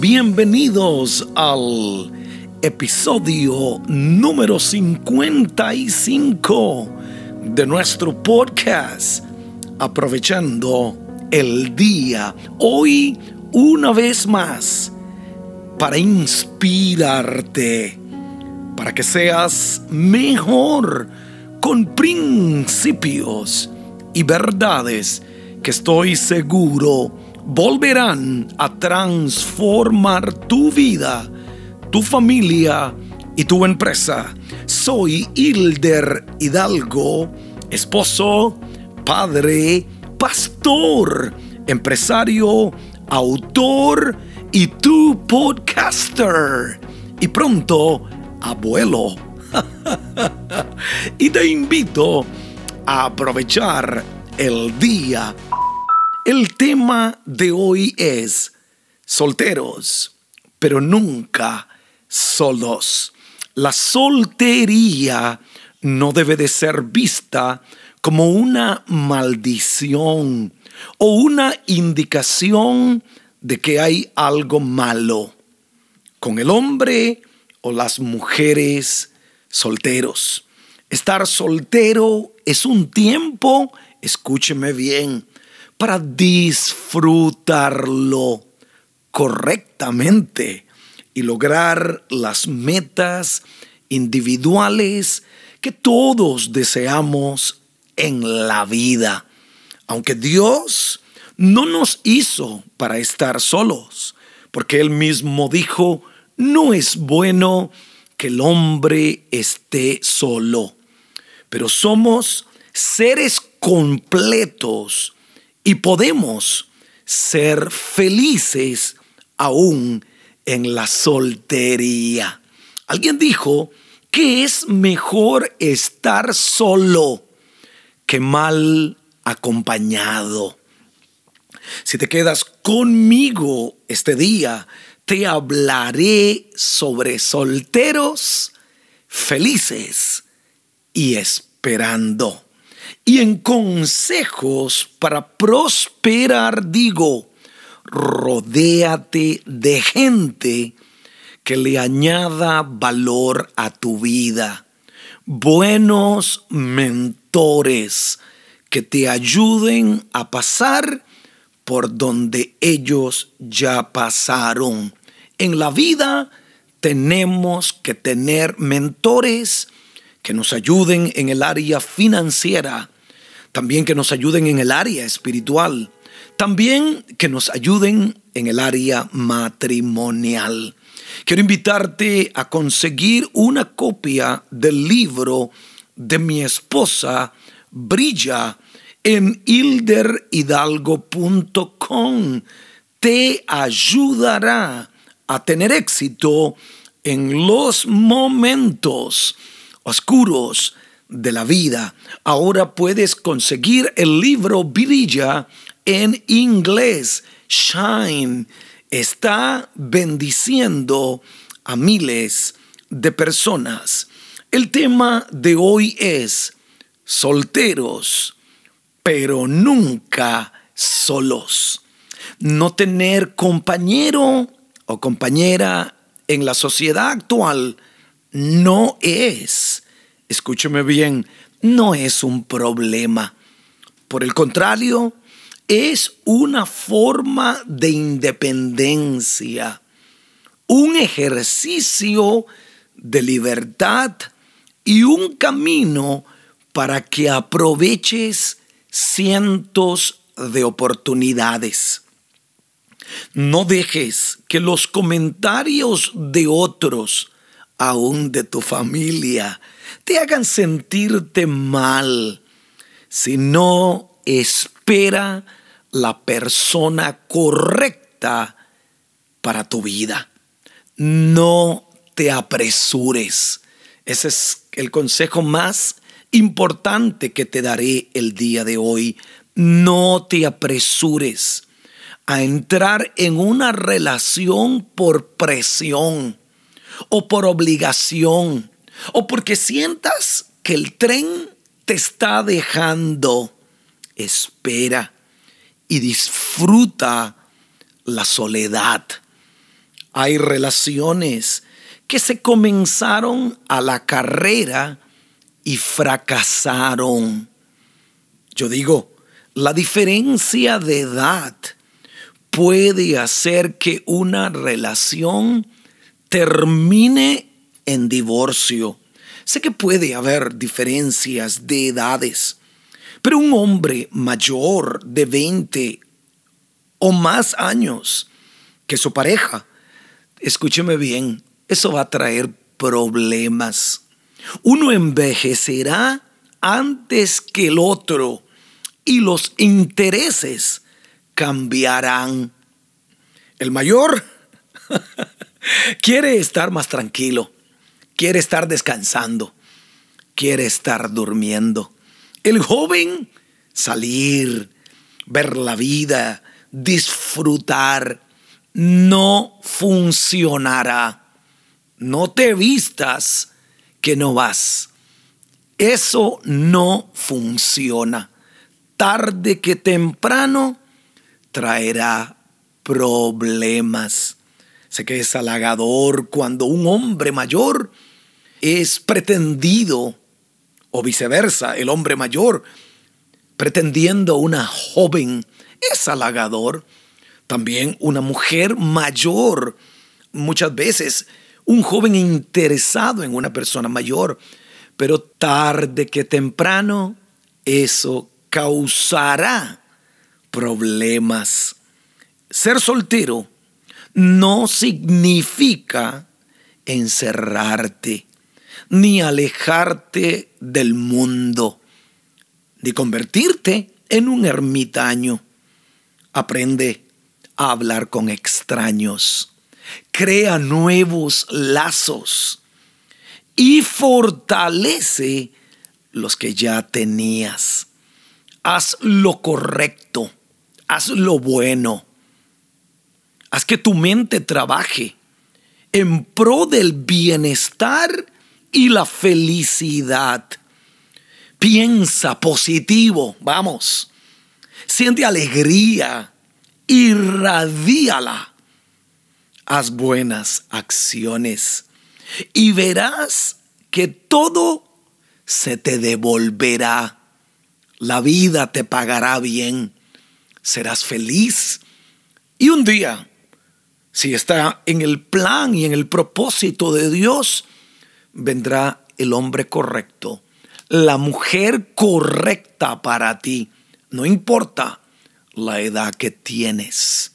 Bienvenidos al episodio número 55 de nuestro podcast, aprovechando el día. Hoy, una vez más, para inspirarte, para que seas mejor con principios y verdades que estoy seguro volverán a transformar tu vida, tu familia y tu empresa. Soy Hilder Hidalgo, esposo, padre, pastor, empresario, autor y tu podcaster. Y pronto, abuelo. y te invito a aprovechar el día. El tema de hoy es solteros, pero nunca solos. La soltería no debe de ser vista como una maldición o una indicación de que hay algo malo con el hombre o las mujeres solteros. Estar soltero es un tiempo, escúcheme bien, para disfrutarlo correctamente y lograr las metas individuales que todos deseamos en la vida. Aunque Dios no nos hizo para estar solos, porque Él mismo dijo, no es bueno que el hombre esté solo, pero somos seres completos y podemos ser felices aún en la soltería. Alguien dijo que es mejor estar solo que mal acompañado. Si te quedas conmigo este día, te hablaré sobre solteros felices y esperando. Y en consejos para prosperar digo, rodéate de gente que le añada valor a tu vida. Buenos mentores que te ayuden a pasar por donde ellos ya pasaron. En la vida tenemos que tener mentores que nos ayuden en el área financiera, también que nos ayuden en el área espiritual, también que nos ayuden en el área matrimonial. Quiero invitarte a conseguir una copia del libro de mi esposa, Brilla, en hilderhidalgo.com. Te ayudará a tener éxito en los momentos oscuros de la vida. Ahora puedes conseguir el libro Brilla en inglés. Shine está bendiciendo a miles de personas. El tema de hoy es solteros, pero nunca solos. No tener compañero o compañera en la sociedad actual no es escúcheme bien, no es un problema. Por el contrario, es una forma de independencia, un ejercicio de libertad y un camino para que aproveches cientos de oportunidades. No dejes que los comentarios de otros, aún de tu familia, te hagan sentirte mal, sino espera la persona correcta para tu vida. No te apresures. Ese es el consejo más importante que te daré el día de hoy. No te apresures a entrar en una relación por presión o por obligación o porque sientas que el tren te está dejando. Espera y disfruta la soledad. Hay relaciones que se comenzaron a la carrera y fracasaron. Yo digo, la diferencia de edad puede hacer que una relación termine en divorcio. Sé que puede haber diferencias de edades, pero un hombre mayor de 20 o más años que su pareja, escúcheme bien, eso va a traer problemas. Uno envejecerá antes que el otro y los intereses cambiarán. El mayor quiere estar más tranquilo, quiere estar descansando, quiere estar durmiendo. El joven salir, ver la vida, disfrutar, no funcionará. No te vistas que no vas. Eso no funciona tarde que temprano traerá problemas. Sé que es halagador cuando un hombre mayor es pretendido, o viceversa, el hombre mayor pretendiendo una joven, es halagador. También una mujer mayor, muchas veces un joven interesado en una persona mayor, pero tarde que temprano eso causará problemas. Ser soltero no significa encerrarte, ni alejarte del mundo, ni convertirte en un ermitaño. Aprende a hablar con extraños, crea nuevos lazos y fortalece los que ya tenías. Haz lo correcto, haz lo bueno, haz que tu mente trabaje en pro del bienestar y la felicidad. Piensa positivo, vamos. Siente alegría, irradíala. Haz buenas acciones y verás que todo se te devolverá la vida te pagará bien, serás feliz. Y un día, si está en el plan y en el propósito de Dios, vendrá el hombre correcto, la mujer correcta para ti. No importa la edad que tienes.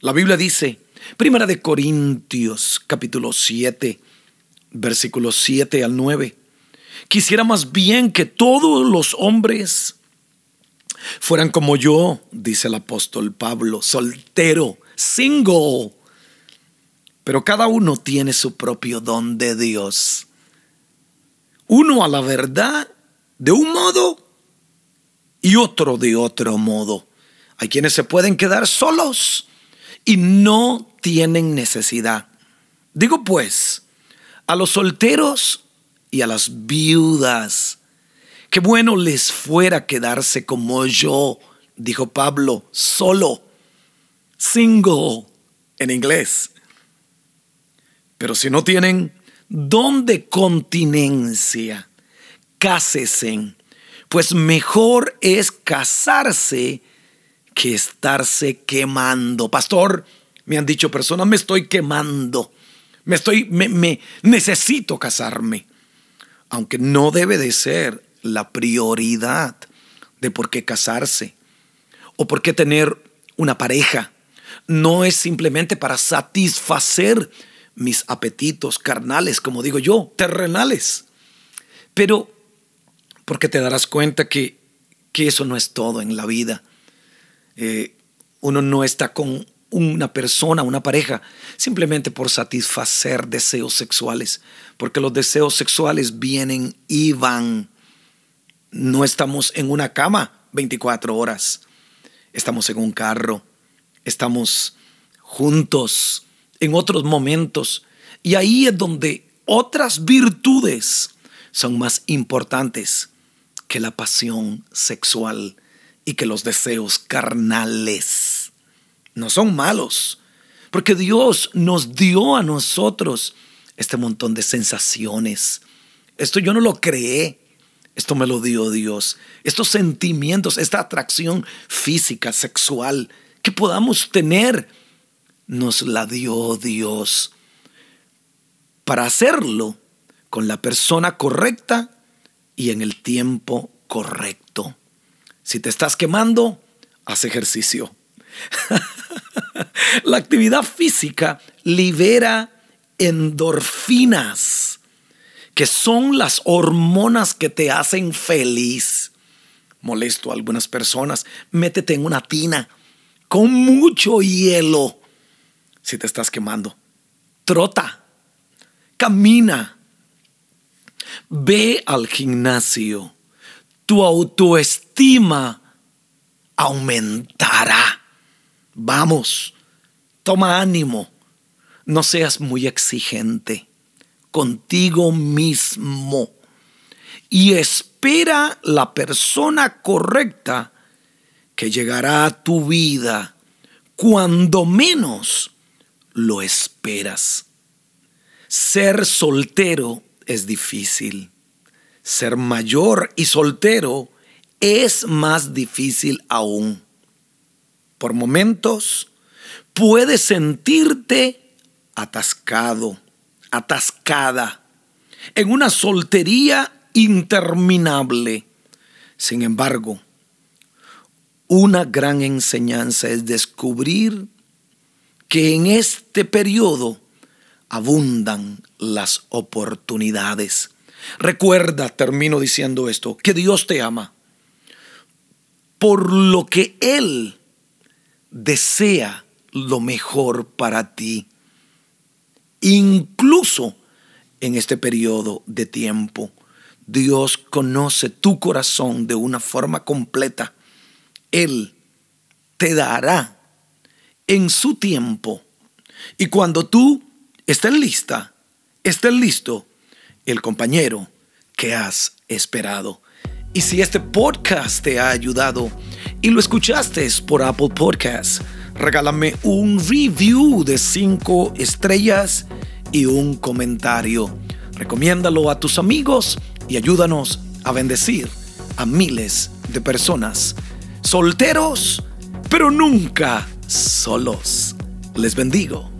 La Biblia dice, Primera de Corintios, capítulo 7, versículos 7 al 9. Quisiera más bien que todos los hombres fueran como yo, dice el apóstol Pablo, soltero, single. Pero cada uno tiene su propio don de Dios. Uno a la verdad de un modo y otro de otro modo. Hay quienes se pueden quedar solos y no tienen necesidad. Digo pues, a los solteros y a las viudas. Qué bueno les fuera quedarse como yo, dijo Pablo, solo, single en inglés. Pero si no tienen don de continencia, cásesen, pues mejor es casarse que estarse quemando. Pastor, me han dicho personas, me estoy quemando, me estoy, me necesito casarme aunque no debe de ser la prioridad de por qué casarse o por qué tener una pareja. No es simplemente para satisfacer mis apetitos carnales, como digo yo, terrenales. Pero porque te darás cuenta que, que eso no es todo en la vida. Eh, uno no está con una persona, una pareja, simplemente por satisfacer deseos sexuales, porque los deseos sexuales vienen y van. No estamos en una cama 24 horas, estamos en un carro, estamos juntos en otros momentos, y ahí es donde otras virtudes son más importantes que la pasión sexual y que los deseos carnales no son malos, Porque Dios nos dio a nosotros este montón de sensaciones. Esto yo no lo creé. Esto me lo dio Dios. Estos sentimientos, esta atracción física, sexual que podamos tener, nos la dio Dios. Para hacerlo con la persona correcta y en el tiempo correcto. Si te estás quemando, haz ejercicio. la actividad física libera endorfinas, que son las hormonas que te hacen feliz. Molesto a algunas personas, métete en una tina con mucho hielo si te estás quemando. Trota, camina, ve al gimnasio. Tu autoestima aumentará. Vamos, toma ánimo no seas muy exigente contigo mismo y espera la persona correcta que llegará a tu vida cuando menos lo esperas. Ser soltero es difícil. Ser mayor y soltero es más difícil aún. Por momentos puedes sentirte atascado, atascada, en una soltería interminable. Sin embargo, una gran enseñanza es descubrir que en este periodo abundan las oportunidades. Recuerda, termino diciendo esto, que Dios te ama por lo que Él desea lo mejor para ti incluso en este periodo de tiempo. Dios conoce tu corazón de una forma completa. Él te dará en su tiempo. Y cuando tú estés lista, estés listo, el compañero que has esperado. Y si este podcast te ha ayudado y lo escuchaste por Apple Podcasts, regálame un review de 5 estrellas y un comentario. Recomiéndalo a tus amigos y ayúdanos a bendecir a miles de personas. Solteros, pero nunca solos. Les bendigo.